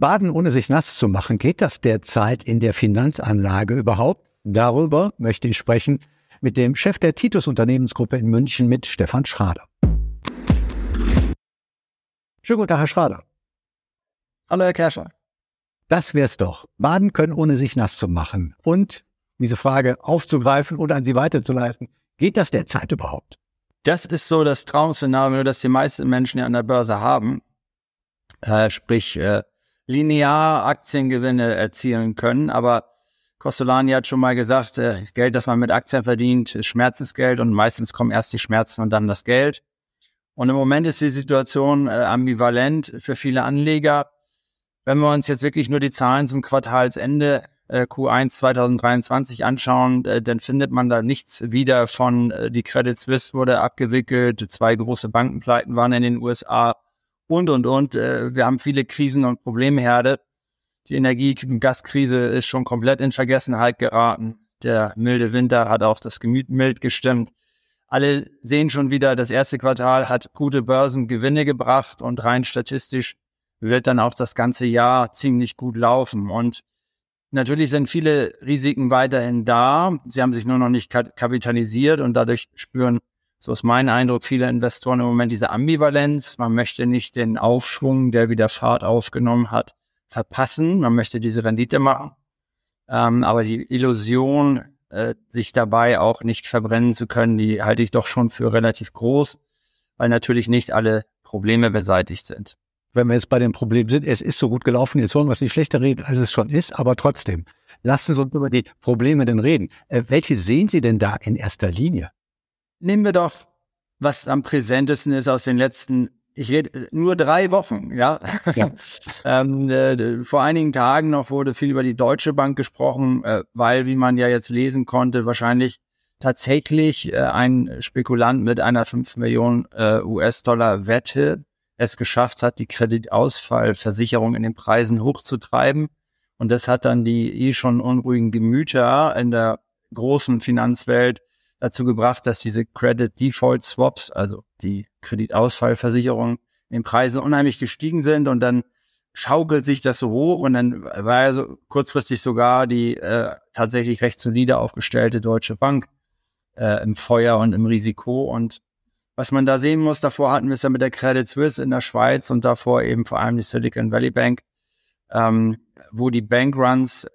Baden ohne sich nass zu machen, geht das derzeit in der Finanzanlage überhaupt? Darüber möchte ich sprechen mit dem Chef der Titus Unternehmensgruppe in München mit Stefan Schrader. Schönen guten Tag, Herr Schrader. Hallo, Herr Kerscher. Das wär's doch. Baden können, ohne sich nass zu machen. Und diese Frage aufzugreifen und an Sie weiterzuleiten. Geht das derzeit überhaupt? Das ist so das Traum-Szenario, das die meisten Menschen ja an der Börse haben. Äh, sprich, äh, linear Aktiengewinne erzielen können. Aber Costolani hat schon mal gesagt, äh, Geld, das man mit Aktien verdient, ist Schmerzensgeld und meistens kommen erst die Schmerzen und dann das Geld. Und im Moment ist die Situation äh, ambivalent für viele Anleger. Wenn wir uns jetzt wirklich nur die Zahlen zum Quartalsende äh, Q1 2023 anschauen, äh, dann findet man da nichts wieder von äh, die Credit Suisse wurde abgewickelt, zwei große Bankenpleiten waren in den USA und, und, und. Äh, wir haben viele Krisen und Problemherde. Die Energie- und Gaskrise ist schon komplett in Vergessenheit geraten. Der milde Winter hat auch das Gemüt mild gestimmt. Alle sehen schon wieder, das erste Quartal hat gute Börsengewinne gebracht und rein statistisch wird dann auch das ganze Jahr ziemlich gut laufen. Und natürlich sind viele Risiken weiterhin da. Sie haben sich nur noch nicht kapitalisiert und dadurch spüren so ist mein Eindruck, viele Investoren im Moment diese Ambivalenz. Man möchte nicht den Aufschwung, der wieder Fahrt aufgenommen hat, verpassen. Man möchte diese Rendite machen. Ähm, aber die Illusion, äh, sich dabei auch nicht verbrennen zu können, die halte ich doch schon für relativ groß, weil natürlich nicht alle Probleme beseitigt sind. Wenn wir jetzt bei den Problemen sind, es ist so gut gelaufen, jetzt wollen wir es nicht schlechter reden, als es schon ist, aber trotzdem, lassen Sie uns über die Probleme denn reden. Äh, welche sehen Sie denn da in erster Linie? Nehmen wir doch, was am präsentesten ist aus den letzten, ich rede nur drei Wochen, ja. ja. ähm, äh, vor einigen Tagen noch wurde viel über die Deutsche Bank gesprochen, äh, weil, wie man ja jetzt lesen konnte, wahrscheinlich tatsächlich äh, ein Spekulant mit einer 5 Millionen äh, US-Dollar Wette es geschafft hat, die Kreditausfallversicherung in den Preisen hochzutreiben. Und das hat dann die eh schon unruhigen Gemüter in der großen Finanzwelt dazu gebracht, dass diese Credit Default Swaps, also die Kreditausfallversicherung, in Preisen unheimlich gestiegen sind und dann schaukelt sich das so hoch und dann war ja so kurzfristig sogar die äh, tatsächlich recht solide aufgestellte Deutsche Bank äh, im Feuer und im Risiko. Und was man da sehen muss, davor hatten wir es ja mit der Credit Suisse in der Schweiz und davor eben vor allem die Silicon Valley Bank, ähm, wo die Bankruns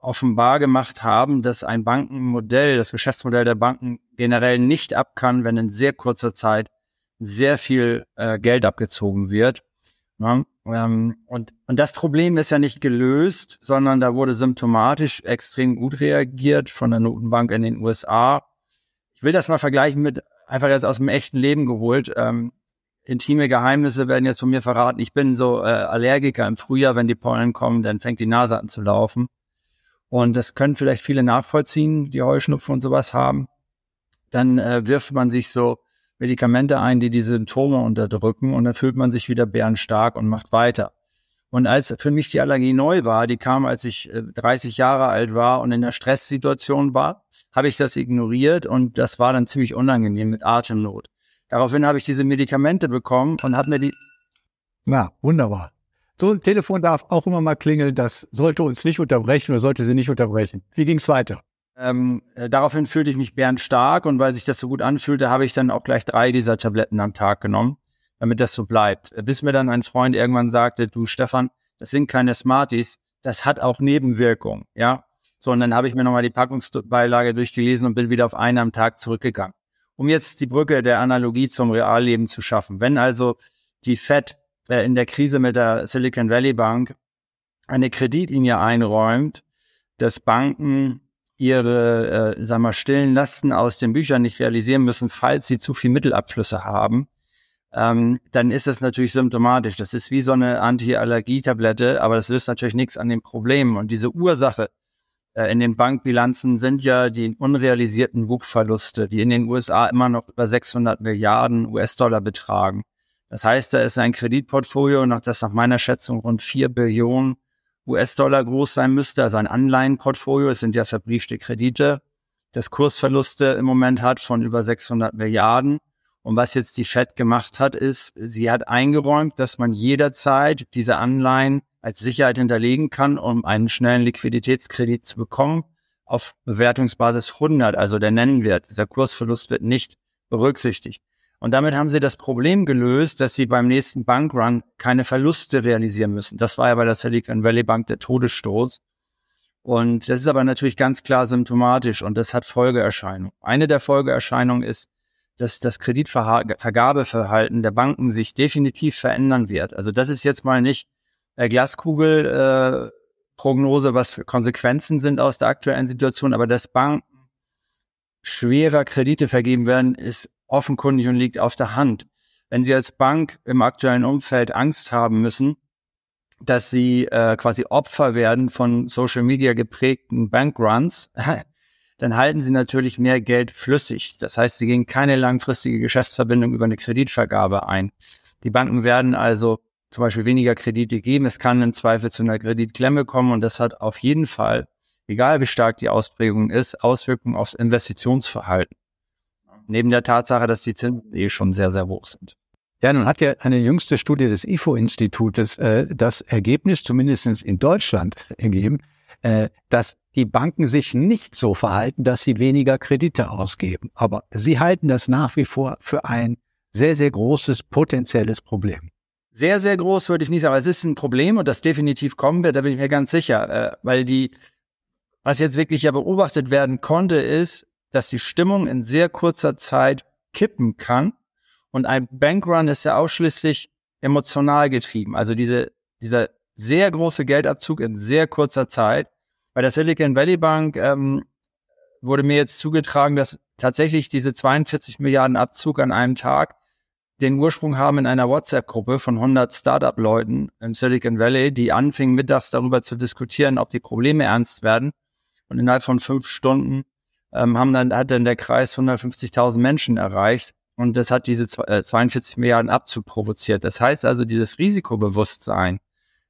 offenbar gemacht haben, dass ein Bankenmodell, das Geschäftsmodell der Banken generell nicht ab kann, wenn in sehr kurzer Zeit sehr viel äh, Geld abgezogen wird. Ja, ähm, und, und das Problem ist ja nicht gelöst, sondern da wurde symptomatisch extrem gut reagiert von der Notenbank in den USA. Ich will das mal vergleichen mit einfach jetzt aus dem echten Leben geholt. Ähm, intime Geheimnisse werden jetzt von mir verraten. Ich bin so äh, Allergiker im Frühjahr, wenn die Pollen kommen, dann fängt die Nase an zu laufen. Und das können vielleicht viele nachvollziehen, die Heuschnupfen und sowas haben. Dann äh, wirft man sich so Medikamente ein, die die Symptome unterdrücken und dann fühlt man sich wieder bärenstark und macht weiter. Und als für mich die Allergie neu war, die kam, als ich 30 äh, Jahre alt war und in einer Stresssituation war, habe ich das ignoriert und das war dann ziemlich unangenehm mit Atemnot. Daraufhin habe ich diese Medikamente bekommen und habe mir die. Na, wunderbar. So ein Telefon darf auch immer mal klingeln. Das sollte uns nicht unterbrechen oder sollte sie nicht unterbrechen. Wie ging es weiter? Ähm, äh, daraufhin fühlte ich mich stark und weil sich das so gut anfühlte, habe ich dann auch gleich drei dieser Tabletten am Tag genommen, damit das so bleibt. Äh, bis mir dann ein Freund irgendwann sagte, du Stefan, das sind keine Smarties, das hat auch Nebenwirkungen, ja. So, und dann habe ich mir nochmal die Packungsbeilage durchgelesen und bin wieder auf einen am Tag zurückgegangen. Um jetzt die Brücke der Analogie zum Realleben zu schaffen. Wenn also die Fed äh, in der Krise mit der Silicon Valley Bank eine Kreditlinie einräumt, dass Banken ihre, äh, sagen wir, stillen Lasten aus den Büchern nicht realisieren müssen, falls sie zu viel Mittelabflüsse haben, ähm, dann ist das natürlich symptomatisch. Das ist wie so eine Anti-Allergie-Tablette, aber das löst natürlich nichts an den Problemen. Und diese Ursache äh, in den Bankbilanzen sind ja die unrealisierten Buchverluste, die in den USA immer noch über 600 Milliarden US-Dollar betragen. Das heißt, da ist ein Kreditportfolio, das nach meiner Schätzung rund vier Billionen US-Dollar groß sein müsste, also ein Anleihenportfolio. Es sind ja verbriefte Kredite, das Kursverluste im Moment hat von über 600 Milliarden. Und was jetzt die Fed gemacht hat, ist, sie hat eingeräumt, dass man jederzeit diese Anleihen als Sicherheit hinterlegen kann, um einen schnellen Liquiditätskredit zu bekommen, auf Bewertungsbasis 100, also der Nennwert. Dieser Kursverlust wird nicht berücksichtigt. Und damit haben sie das Problem gelöst, dass sie beim nächsten Bankrun keine Verluste realisieren müssen. Das war ja bei der Silicon Valley Bank der Todesstoß. Und das ist aber natürlich ganz klar symptomatisch und das hat Folgeerscheinungen. Eine der Folgeerscheinungen ist, dass das Kreditvergabeverhalten der Banken sich definitiv verändern wird. Also das ist jetzt mal nicht äh, Glaskugelprognose, äh, was Konsequenzen sind aus der aktuellen Situation, aber dass Banken schwerer Kredite vergeben werden, ist offenkundig und liegt auf der Hand. Wenn Sie als Bank im aktuellen Umfeld Angst haben müssen, dass Sie äh, quasi Opfer werden von Social Media geprägten Bankruns, dann halten Sie natürlich mehr Geld flüssig. Das heißt, Sie gehen keine langfristige Geschäftsverbindung über eine Kreditvergabe ein. Die Banken werden also zum Beispiel weniger Kredite geben. Es kann im Zweifel zu einer Kreditklemme kommen und das hat auf jeden Fall, egal wie stark die Ausprägung ist, Auswirkungen aufs Investitionsverhalten. Neben der Tatsache, dass die Zinsen eh schon sehr, sehr hoch sind. Ja, nun hat ja eine jüngste Studie des IFO-Institutes äh, das Ergebnis, zumindest in Deutschland, ergeben, äh, dass die Banken sich nicht so verhalten, dass sie weniger Kredite ausgeben. Aber sie halten das nach wie vor für ein sehr, sehr großes potenzielles Problem. Sehr, sehr groß würde ich nicht sagen, aber es ist ein Problem und das definitiv kommen wird, da bin ich mir ganz sicher, äh, weil die, was jetzt wirklich ja beobachtet werden konnte, ist, dass die Stimmung in sehr kurzer Zeit kippen kann und ein Bankrun ist ja ausschließlich emotional getrieben. Also diese, dieser sehr große Geldabzug in sehr kurzer Zeit. Bei der Silicon Valley Bank ähm, wurde mir jetzt zugetragen, dass tatsächlich diese 42 Milliarden Abzug an einem Tag den Ursprung haben in einer WhatsApp-Gruppe von 100 Startup-Leuten im Silicon Valley, die anfingen mittags darüber zu diskutieren, ob die Probleme ernst werden. Und innerhalb von fünf Stunden ähm, haben dann, hat dann der Kreis 150.000 Menschen erreicht. Und das hat diese 42 äh, Milliarden Abzug provoziert. Das heißt also, dieses Risikobewusstsein,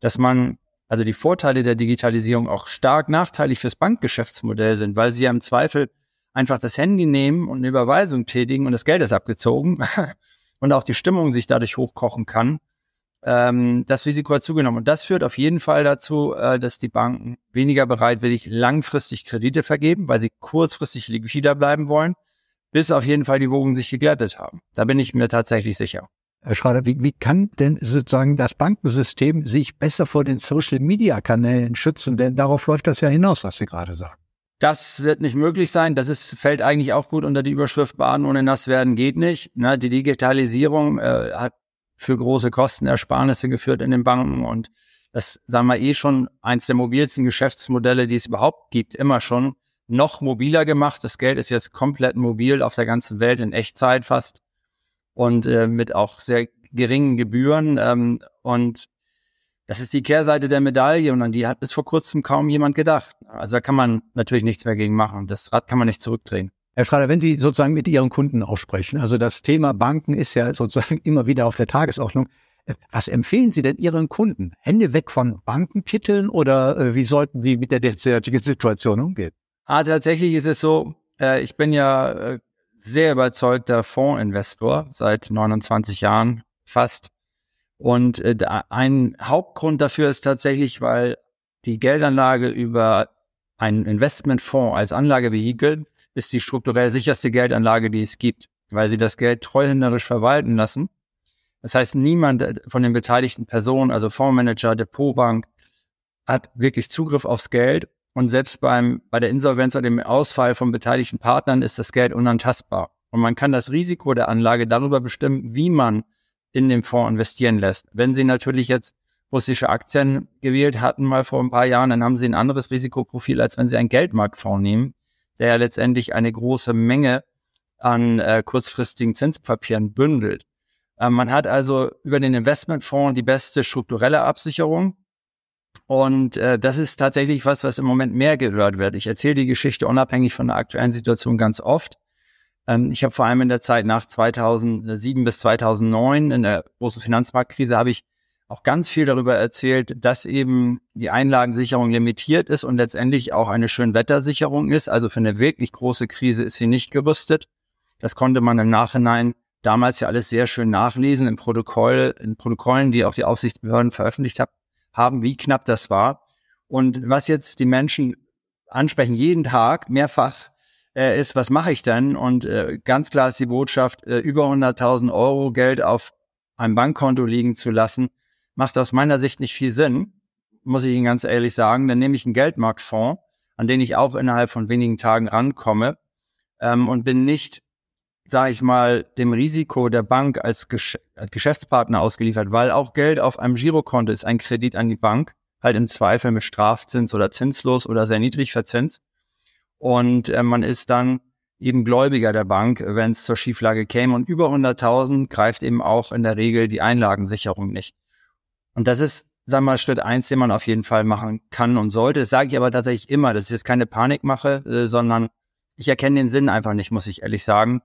dass man, also die Vorteile der Digitalisierung auch stark nachteilig fürs Bankgeschäftsmodell sind, weil sie ja im Zweifel einfach das Handy nehmen und eine Überweisung tätigen und das Geld ist abgezogen und auch die Stimmung sich dadurch hochkochen kann. Ähm, das Risiko hat zugenommen. Und das führt auf jeden Fall dazu, äh, dass die Banken weniger bereitwillig langfristig Kredite vergeben, weil sie kurzfristig liquider bleiben wollen, bis auf jeden Fall die Wogen sich geglättet haben. Da bin ich mir tatsächlich sicher. Herr Schrader, wie, wie kann denn sozusagen das Bankensystem sich besser vor den Social-Media-Kanälen schützen? Denn darauf läuft das ja hinaus, was Sie gerade sagen. Das wird nicht möglich sein. Das ist, fällt eigentlich auch gut unter die Überschrift Baden ohne nass werden geht nicht. Na, die Digitalisierung äh, hat für große Kostenersparnisse geführt in den Banken und das, sagen wir eh schon, eins der mobilsten Geschäftsmodelle, die es überhaupt gibt, immer schon noch mobiler gemacht. Das Geld ist jetzt komplett mobil auf der ganzen Welt in Echtzeit fast und äh, mit auch sehr geringen Gebühren. Ähm, und das ist die Kehrseite der Medaille und an die hat bis vor kurzem kaum jemand gedacht. Also da kann man natürlich nichts mehr gegen machen. Das Rad kann man nicht zurückdrehen. Herr Schrader, wenn Sie sozusagen mit Ihren Kunden aussprechen, also das Thema Banken ist ja sozusagen immer wieder auf der Tagesordnung. Was empfehlen Sie denn Ihren Kunden? Hände weg von Bankentiteln oder äh, wie sollten Sie mit der derzeitigen Situation umgehen? Ah, tatsächlich ist es so, äh, ich bin ja äh, sehr überzeugter Fondsinvestor seit 29 Jahren fast. Und äh, ein Hauptgrund dafür ist tatsächlich, weil die Geldanlage über einen Investmentfonds als Anlagevehikel ist die strukturell sicherste Geldanlage, die es gibt, weil sie das Geld treuhänderisch verwalten lassen. Das heißt, niemand äh, von den beteiligten Personen, also Fondsmanager, Depotbank, hat wirklich Zugriff aufs Geld und selbst beim, bei der Insolvenz oder dem Ausfall von beteiligten Partnern ist das Geld unantastbar. Und man kann das Risiko der Anlage darüber bestimmen, wie man in den Fonds investieren lässt. Wenn Sie natürlich jetzt russische Aktien gewählt hatten mal vor ein paar Jahren, dann haben Sie ein anderes Risikoprofil, als wenn Sie einen Geldmarktfonds nehmen, der ja letztendlich eine große Menge an äh, kurzfristigen Zinspapieren bündelt. Äh, man hat also über den Investmentfonds die beste strukturelle Absicherung und äh, das ist tatsächlich was, was im Moment mehr gehört wird. Ich erzähle die Geschichte unabhängig von der aktuellen Situation ganz oft. Ähm, ich habe vor allem in der Zeit nach 2007 bis 2009 in der großen Finanzmarktkrise habe ich auch ganz viel darüber erzählt, dass eben die Einlagensicherung limitiert ist und letztendlich auch eine Schönwettersicherung ist. Also für eine wirklich große Krise ist sie nicht gerüstet. Das konnte man im Nachhinein damals ja alles sehr schön nachlesen in Protokoll, in Protokollen, die auch die Aufsichtsbehörden veröffentlicht haben haben, wie knapp das war. Und was jetzt die Menschen ansprechen, jeden Tag mehrfach, äh, ist, was mache ich denn? Und äh, ganz klar ist die Botschaft, äh, über 100.000 Euro Geld auf einem Bankkonto liegen zu lassen, macht aus meiner Sicht nicht viel Sinn, muss ich Ihnen ganz ehrlich sagen. Dann nehme ich einen Geldmarktfonds, an den ich auch innerhalb von wenigen Tagen rankomme ähm, und bin nicht, sage ich mal, dem Risiko der Bank als Gesch Geschäftspartner ausgeliefert, weil auch Geld auf einem Girokonto ist ein Kredit an die Bank, halt im Zweifel mit Strafzins oder zinslos oder sehr niedrig verzinst. Und äh, man ist dann eben Gläubiger der Bank, wenn es zur Schieflage käme. Und über 100.000 greift eben auch in der Regel die Einlagensicherung nicht. Und das ist, sagen wir mal, Schritt eins, den man auf jeden Fall machen kann und sollte. Das sage ich aber tatsächlich immer, dass ich jetzt keine Panik mache, äh, sondern ich erkenne den Sinn einfach nicht, muss ich ehrlich sagen,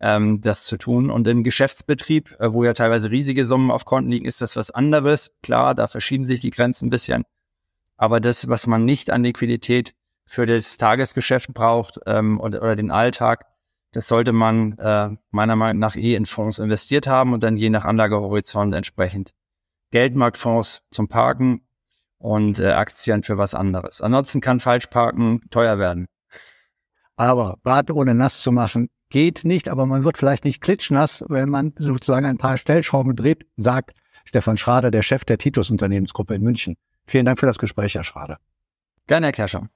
ähm, das zu tun. Und im Geschäftsbetrieb, äh, wo ja teilweise riesige Summen auf Konten liegen, ist das was anderes. Klar, da verschieben sich die Grenzen ein bisschen. Aber das, was man nicht an Liquidität für das Tagesgeschäft braucht ähm, oder, oder den Alltag, das sollte man äh, meiner Meinung nach eh in Fonds investiert haben und dann je nach Anlagehorizont entsprechend Geldmarktfonds zum Parken und äh, Aktien für was anderes. Ansonsten kann Falschparken teuer werden. Aber Bad ohne nass zu machen geht nicht, aber man wird vielleicht nicht klitschnass, wenn man sozusagen ein paar Stellschrauben dreht, sagt Stefan Schrader, der Chef der Titus Unternehmensgruppe in München. Vielen Dank für das Gespräch, Herr Schrader. Gerne, Herr Kerscher.